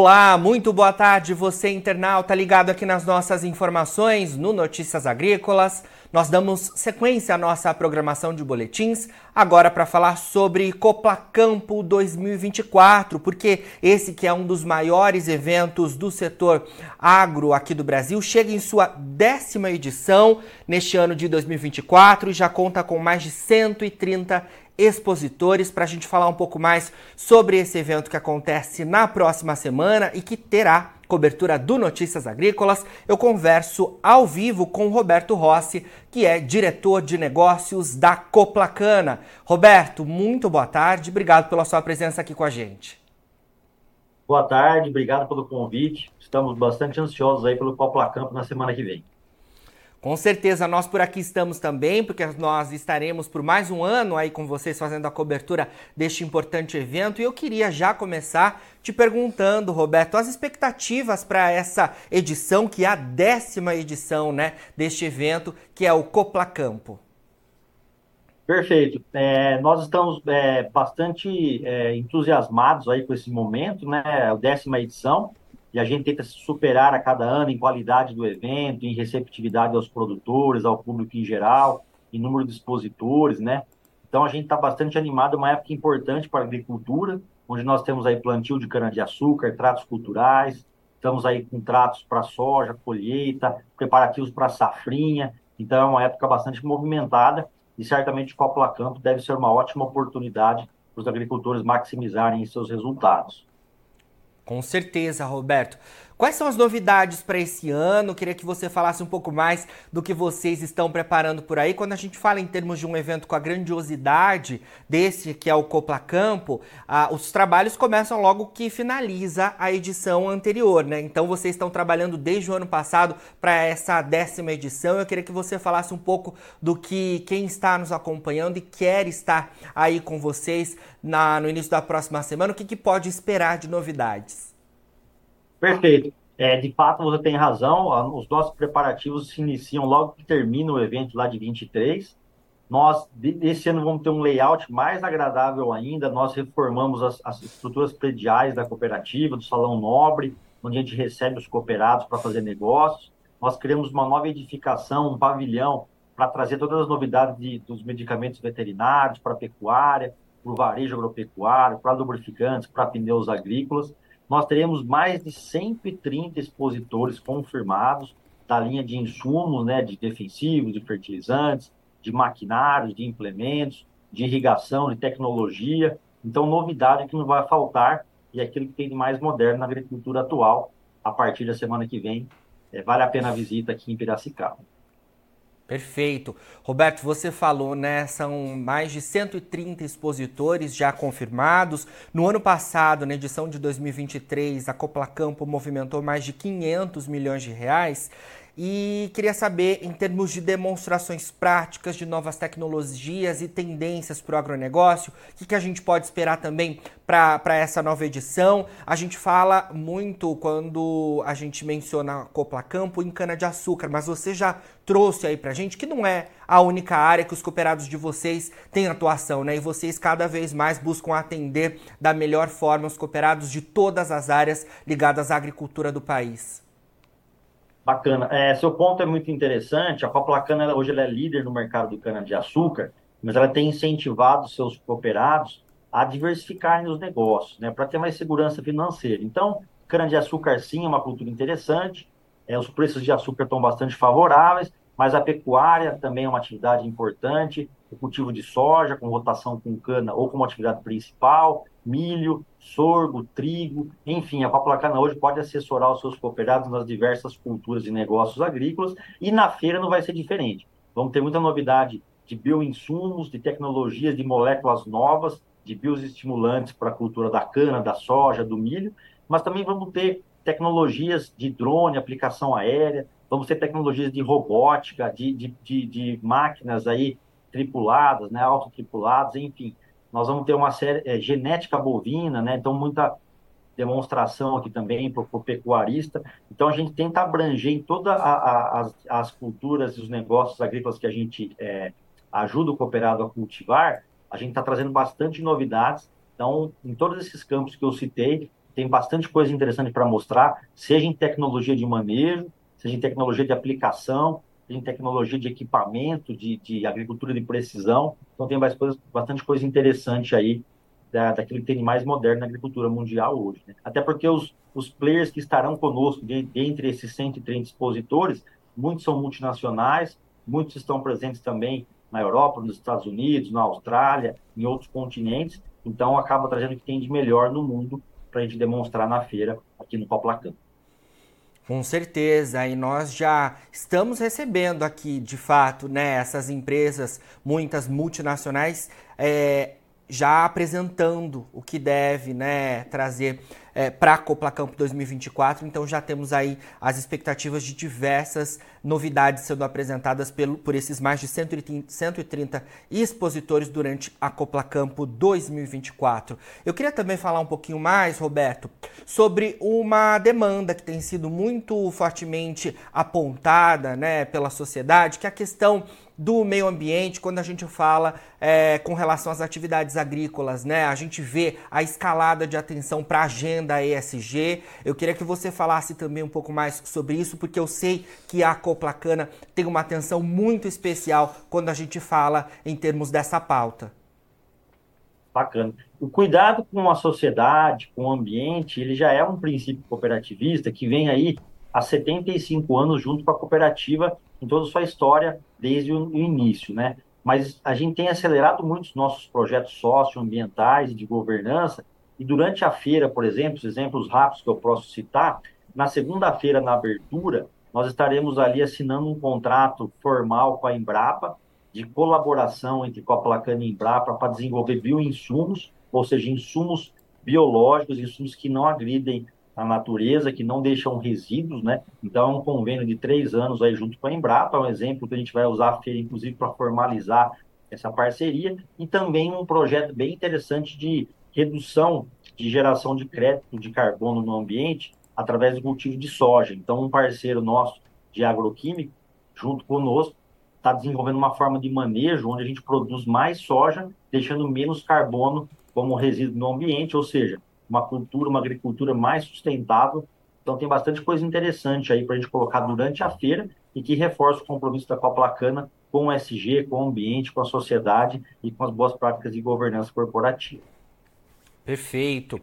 Olá, muito boa tarde, você internauta ligado aqui nas nossas informações no Notícias Agrícolas. Nós damos sequência à nossa programação de boletins, agora para falar sobre Coplacampo 2024, porque esse que é um dos maiores eventos do setor agro aqui do Brasil, chega em sua décima edição neste ano de 2024 e já conta com mais de 130 expositores para a gente falar um pouco mais sobre esse evento que acontece na próxima semana e que terá cobertura do Notícias Agrícolas. Eu converso ao vivo com Roberto Rossi, que é diretor de negócios da Coplacana. Roberto, muito boa tarde, obrigado pela sua presença aqui com a gente. Boa tarde, obrigado pelo convite. Estamos bastante ansiosos aí pelo Coplacampo na semana que vem. Com certeza, nós por aqui estamos também, porque nós estaremos por mais um ano aí com vocês fazendo a cobertura deste importante evento. E eu queria já começar te perguntando, Roberto, as expectativas para essa edição, que é a décima edição né, deste evento, que é o Copla Campo. Perfeito. É, nós estamos é, bastante é, entusiasmados aí com esse momento, né? A décima edição e a gente tenta se superar a cada ano em qualidade do evento, em receptividade aos produtores, ao público em geral, em número de expositores, né? Então a gente está bastante animado, uma época importante para a agricultura, onde nós temos aí plantio de cana-de-açúcar, tratos culturais, estamos aí com tratos para soja, colheita, preparativos para safrinha, então é uma época bastante movimentada e certamente o Copa Campo deve ser uma ótima oportunidade para os agricultores maximizarem seus resultados. Com certeza, Roberto. Quais são as novidades para esse ano? Queria que você falasse um pouco mais do que vocês estão preparando por aí. Quando a gente fala em termos de um evento com a grandiosidade desse que é o Copla Campo, ah, os trabalhos começam logo que finaliza a edição anterior, né? Então vocês estão trabalhando desde o ano passado para essa décima edição. Eu queria que você falasse um pouco do que quem está nos acompanhando e quer estar aí com vocês na, no início da próxima semana, o que, que pode esperar de novidades. Perfeito. É, de fato, você tem razão. Os nossos preparativos se iniciam logo que termina o evento lá de 23. Nós, esse ano, vamos ter um layout mais agradável ainda. Nós reformamos as, as estruturas prediais da cooperativa, do Salão Nobre, onde a gente recebe os cooperados para fazer negócios. Nós criamos uma nova edificação, um pavilhão, para trazer todas as novidades de, dos medicamentos veterinários para a pecuária, para o varejo agropecuário, para lubrificantes, para pneus agrícolas nós teremos mais de 130 expositores confirmados da linha de insumos, né, de defensivos, de fertilizantes, de maquinários, de implementos, de irrigação, de tecnologia. Então, novidade que não vai faltar e aquilo que tem de mais moderno na agricultura atual, a partir da semana que vem, é, vale a pena a visita aqui em Piracicaba. Perfeito. Roberto, você falou, né? São mais de 130 expositores já confirmados. No ano passado, na edição de 2023, a Copla Campo movimentou mais de 500 milhões de reais. E queria saber, em termos de demonstrações práticas de novas tecnologias e tendências para o agronegócio, o que, que, a gente pode esperar também para essa nova edição? A gente fala muito quando a gente menciona Copla Campo em cana-de-açúcar, mas você já trouxe aí para a gente que não é a única área que os cooperados de vocês têm atuação, né? E vocês cada vez mais buscam atender da melhor forma os cooperados de todas as áreas ligadas à agricultura do país. Bacana. É, seu ponto é muito interessante. A Coplacana hoje ela é líder no mercado do cana-de-açúcar, mas ela tem incentivado seus cooperados a diversificarem os negócios, né, para ter mais segurança financeira. Então, cana-de-açúcar sim é uma cultura interessante, é, os preços de açúcar estão bastante favoráveis, mas a pecuária também é uma atividade importante, o cultivo de soja com rotação com cana ou como atividade principal, milho, sorgo, trigo, enfim, a Paplacana hoje pode assessorar os seus cooperados nas diversas culturas e negócios agrícolas e na feira não vai ser diferente. Vamos ter muita novidade de bioinsumos, de tecnologias, de moléculas novas, de bioestimulantes para a cultura da cana, da soja, do milho, mas também vamos ter tecnologias de drone, aplicação aérea, vamos ter tecnologias de robótica, de, de, de, de máquinas aí tripuladas, né, autotripuladas, enfim, nós vamos ter uma série é, genética bovina, né? Então, muita demonstração aqui também para o pecuarista. Então, a gente tenta abranger em todas as, as, culturas e os negócios agrícolas que a gente é, ajuda o cooperado a cultivar, a gente está trazendo bastante novidades. Então, em todos esses campos que eu citei, tem bastante coisa interessante para mostrar, seja em tecnologia de manejo, seja em tecnologia de aplicação, seja em tecnologia de equipamento, de, de agricultura de precisão. Então tem bastante coisa interessante aí da, daquilo que tem de mais moderno na agricultura mundial hoje. Né? Até porque os, os players que estarão conosco, de, dentre esses 130 expositores, muitos são multinacionais, muitos estão presentes também na Europa, nos Estados Unidos, na Austrália, em outros continentes. Então, acaba trazendo o que tem de melhor no mundo para a gente demonstrar na feira aqui no Coplacan. Com certeza, e nós já estamos recebendo aqui, de fato, né, essas empresas, muitas multinacionais, é, já apresentando o que deve né, trazer é, para a Copla Campo 2024. Então já temos aí as expectativas de diversas novidades sendo apresentadas pelo, por esses mais de 130, 130 expositores durante a Copla Campo 2024. Eu queria também falar um pouquinho mais, Roberto, sobre uma demanda que tem sido muito fortemente apontada né, pela sociedade, que é a questão do meio ambiente, quando a gente fala é, com relação às atividades agrícolas, né? A gente vê a escalada de atenção para a agenda ESG. Eu queria que você falasse também um pouco mais sobre isso, porque eu sei que a Coplacana tem uma atenção muito especial quando a gente fala em termos dessa pauta. Bacana. O cuidado com a sociedade, com o ambiente, ele já é um princípio cooperativista que vem aí há 75 anos junto com a cooperativa em toda a sua história desde o início, né? Mas a gente tem acelerado muito os nossos projetos socioambientais e de governança, e durante a feira, por exemplo, os exemplos rápidos que eu posso citar, na segunda-feira, na abertura, nós estaremos ali assinando um contrato formal com a Embrapa, de colaboração entre Coplacana e Embrapa para desenvolver bioinsumos, ou seja, insumos biológicos, insumos que não agridem a natureza, que não deixam resíduos, né? Então, é um convênio de três anos aí junto com a Embrapa, é um exemplo que a gente vai usar a feira, inclusive, para formalizar essa parceria, e também um projeto bem interessante de redução de geração de crédito de carbono no ambiente através do cultivo de soja. Então, um parceiro nosso de agroquímico, junto conosco, está desenvolvendo uma forma de manejo onde a gente produz mais soja, deixando menos carbono como resíduo no ambiente, ou seja, uma cultura, uma agricultura mais sustentável. Então tem bastante coisa interessante aí para a gente colocar durante a feira e que reforça o compromisso da Coplacana com o SG, com o ambiente, com a sociedade e com as boas práticas de governança corporativa. Perfeito.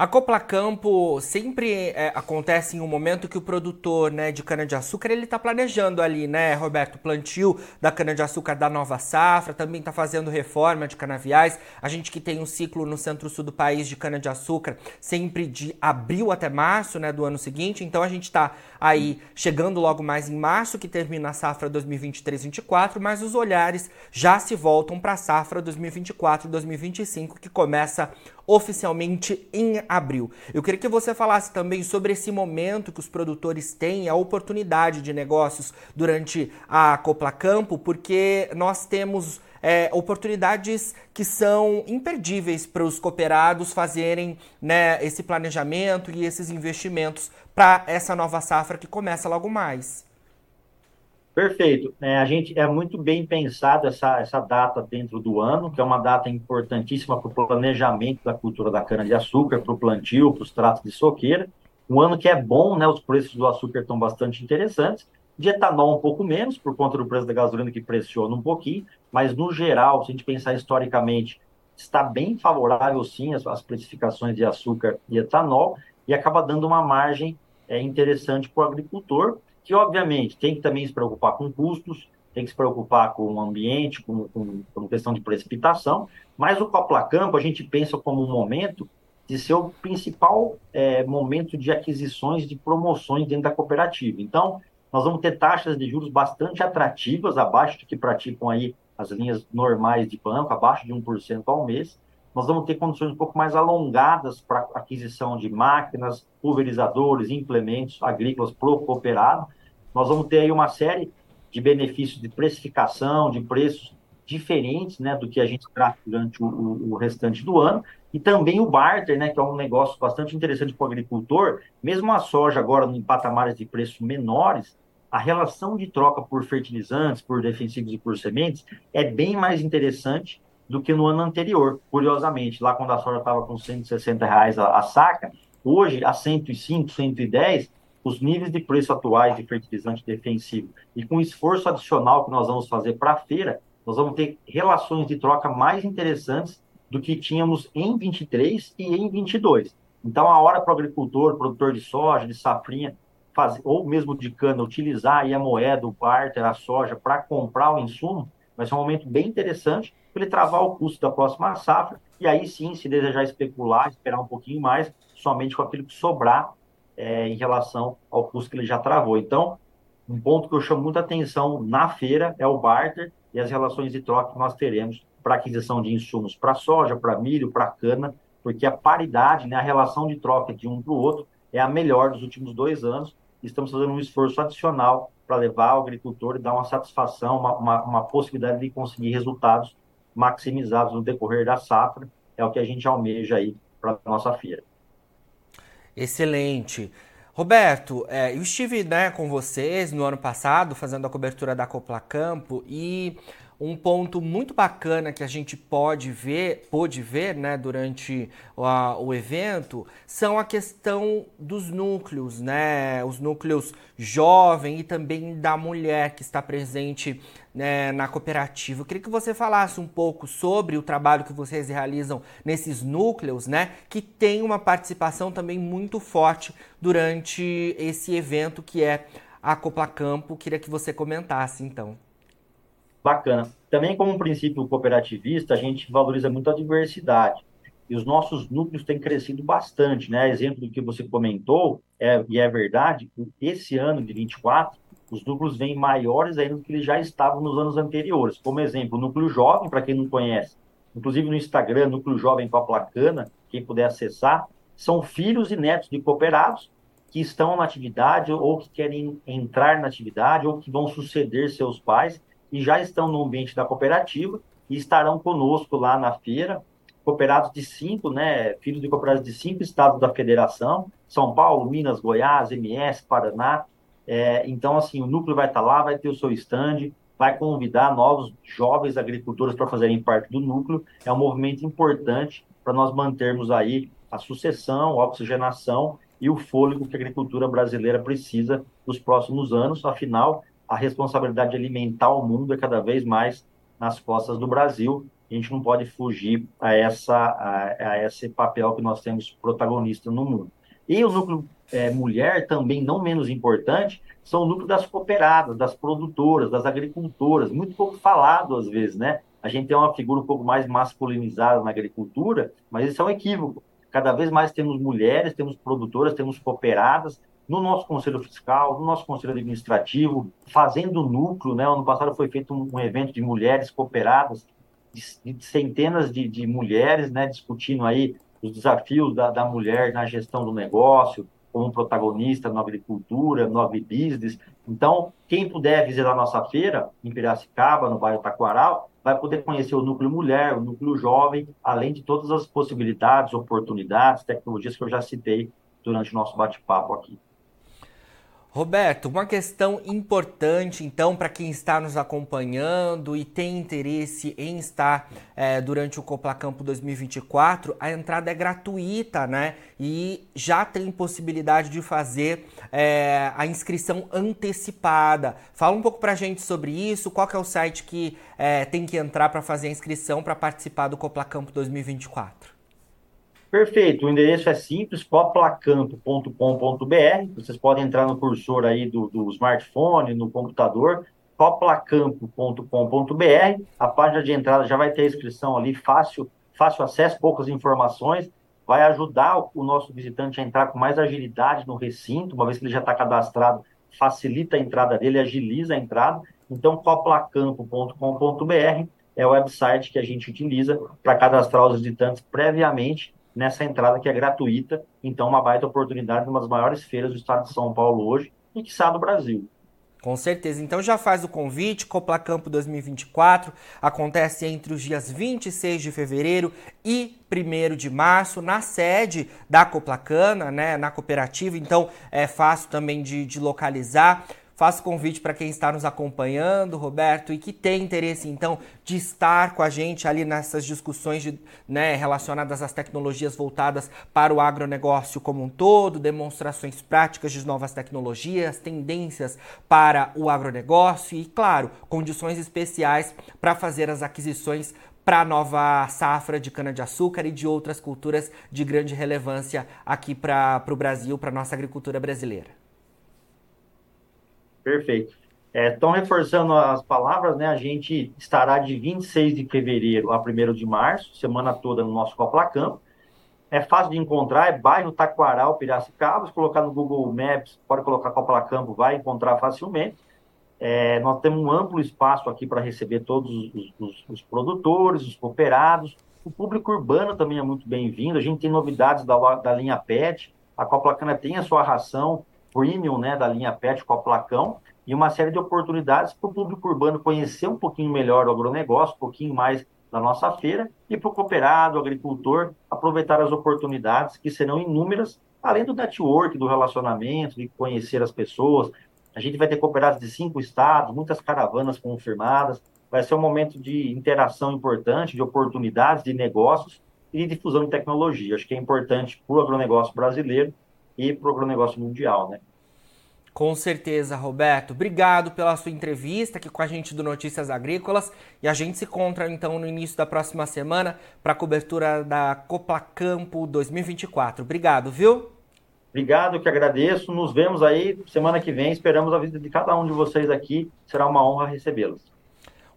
A Copla Campo sempre é, acontece em um momento que o produtor né, de cana-de-açúcar ele está planejando ali, né, Roberto, plantio da cana-de-açúcar da nova safra, também está fazendo reforma de canaviais. A gente que tem um ciclo no centro-sul do país de cana-de-açúcar sempre de abril até março né, do ano seguinte, então a gente está aí chegando logo mais em março, que termina a safra 2023-24, mas os olhares já se voltam para a safra 2024-2025, que começa oficialmente em abril. Eu queria que você falasse também sobre esse momento que os produtores têm, a oportunidade de negócios durante a Copla Campo, porque nós temos é, oportunidades que são imperdíveis para os cooperados fazerem né, esse planejamento e esses investimentos para essa nova safra que começa logo mais. Perfeito. É, a gente é muito bem pensado essa, essa data dentro do ano, que é uma data importantíssima para o planejamento da cultura da cana-de-açúcar, para o plantio, para os tratos de soqueira. Um ano que é bom, né? Os preços do açúcar estão bastante interessantes. De etanol um pouco menos, por conta do preço da gasolina que pressiona um pouquinho, mas no geral, se a gente pensar historicamente, está bem favorável sim as, as precificações de açúcar e etanol, e acaba dando uma margem é, interessante para o agricultor que obviamente tem que também se preocupar com custos, tem que se preocupar com o ambiente, com, com, com questão de precipitação, mas o Copla Campo a gente pensa como um momento de ser o principal é, momento de aquisições, de promoções dentro da cooperativa. Então, nós vamos ter taxas de juros bastante atrativas, abaixo do que praticam aí as linhas normais de banco, abaixo de 1% ao mês. Nós vamos ter condições um pouco mais alongadas para aquisição de máquinas, pulverizadores, implementos agrícolas para o cooperado nós vamos ter aí uma série de benefícios de precificação, de preços diferentes né, do que a gente trata durante o, o, o, restante do ano, e também o barter, né, que é um negócio bastante interessante para o agricultor, mesmo a soja agora em patamares de preços menores, a relação de troca por fertilizantes, por defensivos e por sementes é bem mais interessante do que no ano anterior, curiosamente, lá quando a soja estava com 160 reais a, a saca, Hoje, a 105, 110, os níveis de preço atuais de fertilizante defensivo e com o esforço adicional que nós vamos fazer para a feira, nós vamos ter relações de troca mais interessantes do que tínhamos em 23 e em 22. Então, a hora para o agricultor, produtor de soja, de safrinha, fazer, ou mesmo de cana, utilizar aí a moeda, o barter, a soja, para comprar o insumo, vai ser um momento bem interessante para ele travar o custo da próxima safra, e aí sim, se desejar especular, esperar um pouquinho mais, somente com aquilo que sobrar é, em relação ao custo que ele já travou. Então, um ponto que eu chamo muita atenção na feira é o barter e as relações de troca que nós teremos para aquisição de insumos para soja, para milho, para cana, porque a paridade, né, a relação de troca de um para o outro é a melhor dos últimos dois anos. Estamos fazendo um esforço adicional para levar ao agricultor e dar uma satisfação, uma, uma, uma possibilidade de conseguir resultados maximizados no decorrer da safra. É o que a gente almeja aí para a nossa feira. Excelente. Roberto, é, eu estive né, com vocês no ano passado fazendo a cobertura da Copla Campo e um ponto muito bacana que a gente pode ver, pôde ver né, durante o, o evento são a questão dos núcleos, né? Os núcleos jovem e também da mulher que está presente né, na cooperativa. Eu queria que você falasse um pouco sobre o trabalho que vocês realizam nesses núcleos, né? Que tem uma participação também muito forte durante esse evento que é a Copla Campo. Queria que você comentasse então. Bacana. Também, como um princípio cooperativista, a gente valoriza muito a diversidade. E os nossos núcleos têm crescido bastante, né? Exemplo do que você comentou, é, e é verdade, esse ano de 24, os núcleos vêm maiores ainda do que eles já estavam nos anos anteriores. Como exemplo, o núcleo jovem, para quem não conhece, inclusive no Instagram, núcleo jovem com a placana, quem puder acessar, são filhos e netos de cooperados que estão na atividade ou que querem entrar na atividade ou que vão suceder seus pais e já estão no ambiente da cooperativa e estarão conosco lá na feira, cooperados de cinco, né, filhos de cooperados de cinco estados da federação, São Paulo, Minas, Goiás, MS, Paraná. É, então, assim, o núcleo vai estar lá, vai ter o seu stand, vai convidar novos jovens agricultores para fazerem parte do núcleo. É um movimento importante para nós mantermos aí a sucessão, a oxigenação e o fôlego que a agricultura brasileira precisa nos próximos anos. Afinal, a responsabilidade de alimentar o mundo é cada vez mais nas costas do Brasil. A gente não pode fugir a, essa, a, a esse papel que nós temos protagonista no mundo. E o núcleo é, mulher, também não menos importante, são o núcleo das cooperadas, das produtoras, das agricultoras, muito pouco falado às vezes, né? A gente tem uma figura um pouco mais masculinizada na agricultura, mas isso é um equívoco. Cada vez mais temos mulheres, temos produtoras, temos cooperadas, no nosso conselho fiscal, no nosso conselho administrativo, fazendo núcleo, né? Ano passado foi feito um, evento de mulheres cooperadas, de, de centenas de, de, mulheres, né? Discutindo aí os desafios da, da mulher na gestão do negócio, como protagonista na agricultura, no agribusiness. Então, quem puder visitar a nossa feira em Piracicaba, no bairro Taquaral, vai poder conhecer o núcleo mulher, o núcleo jovem, além de todas as possibilidades, oportunidades, tecnologias que eu já citei durante o nosso bate-papo aqui. Roberto, uma questão importante, então, para quem está nos acompanhando e tem interesse em estar é, durante o Coplacampo 2024, a entrada é gratuita, né? E já tem possibilidade de fazer é, a inscrição antecipada. Fala um pouco para a gente sobre isso, qual é o site que é, tem que entrar para fazer a inscrição para participar do Coplacampo 2024? Perfeito, o endereço é simples, coplacampo.com.br. Vocês podem entrar no cursor aí do, do smartphone, no computador, coplacampo.com.br. A página de entrada já vai ter a inscrição ali, fácil, fácil acesso, poucas informações. Vai ajudar o nosso visitante a entrar com mais agilidade no recinto, uma vez que ele já está cadastrado, facilita a entrada dele, agiliza a entrada. Então, coplacampo.com.br é o website que a gente utiliza para cadastrar os visitantes previamente nessa entrada que é gratuita. Então, uma baita oportunidade, uma das maiores feiras do estado de São Paulo hoje e que está do Brasil. Com certeza. Então já faz o convite, Coplacampo 2024 acontece entre os dias 26 de fevereiro e 1 de março na sede da Coplacana, né, na cooperativa. Então é fácil também de, de localizar. Faço convite para quem está nos acompanhando, Roberto, e que tem interesse então de estar com a gente ali nessas discussões de, né, relacionadas às tecnologias voltadas para o agronegócio como um todo, demonstrações práticas de novas tecnologias, tendências para o agronegócio e, claro, condições especiais para fazer as aquisições para a nova safra de cana-de-açúcar e de outras culturas de grande relevância aqui para o Brasil, para a nossa agricultura brasileira. Perfeito. Estão é, reforçando as palavras, né? A gente estará de 26 de fevereiro a 1 de março, semana toda no nosso Coplacampo. É fácil de encontrar, é bairro Taquaral, Piracicaba. Se colocar no Google Maps, pode colocar Coplacampo, vai encontrar facilmente. É, nós temos um amplo espaço aqui para receber todos os, os, os, produtores, os cooperados. O público urbano também é muito bem-vindo. A gente tem novidades da, da linha PET. A Coplacana tem a sua ração premium né, da linha PET Coplacão e uma série de oportunidades para o público urbano conhecer um pouquinho melhor o agronegócio, um pouquinho mais da nossa feira e para o cooperado, agricultor, aproveitar as oportunidades que serão inúmeras, além do network, do relacionamento, de conhecer as pessoas, a gente vai ter cooperados de cinco estados, muitas caravanas confirmadas. Vai ser um momento de interação importante, de oportunidades, de negócios e de difusão de tecnologia. Acho que é importante para o agronegócio brasileiro e para o agronegócio mundial, né? Com certeza, Roberto. Obrigado pela sua entrevista aqui com a gente do Notícias Agrícolas. E a gente se encontra então no início da próxima semana para a cobertura da Copa Campo 2024. Obrigado, viu? Obrigado, que agradeço. Nos vemos aí semana que vem. Esperamos a visita de cada um de vocês aqui. Será uma honra recebê-los.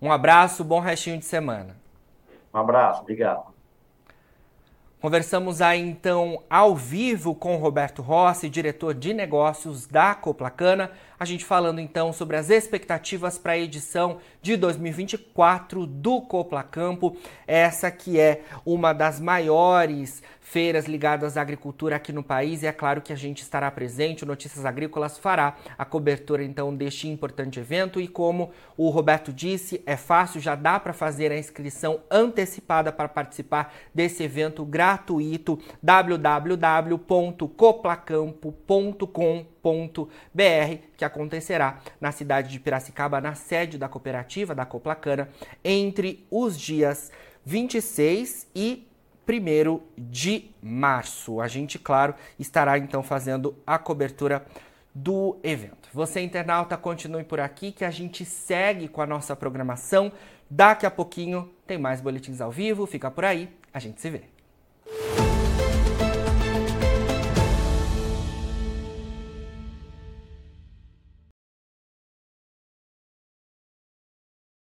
Um abraço, bom restinho de semana. Um abraço, obrigado. Conversamos aí então ao vivo com Roberto Rossi, diretor de negócios da Coplacana, a gente falando então sobre as expectativas para a edição de 2024 do Coplacampo, essa que é uma das maiores feiras ligadas à agricultura aqui no país e é claro que a gente estará presente, o Notícias Agrícolas fará a cobertura então deste importante evento. E como o Roberto disse, é fácil, já dá para fazer a inscrição antecipada para participar desse evento gratuito www.coplacampo.com.br que acontecerá na cidade de Piracicaba, na sede da cooperativa da Coplacana, entre os dias 26 e 1 de março. A gente, claro, estará então fazendo a cobertura do evento. Você, internauta, continue por aqui que a gente segue com a nossa programação. Daqui a pouquinho tem mais boletins ao vivo. Fica por aí, a gente se vê.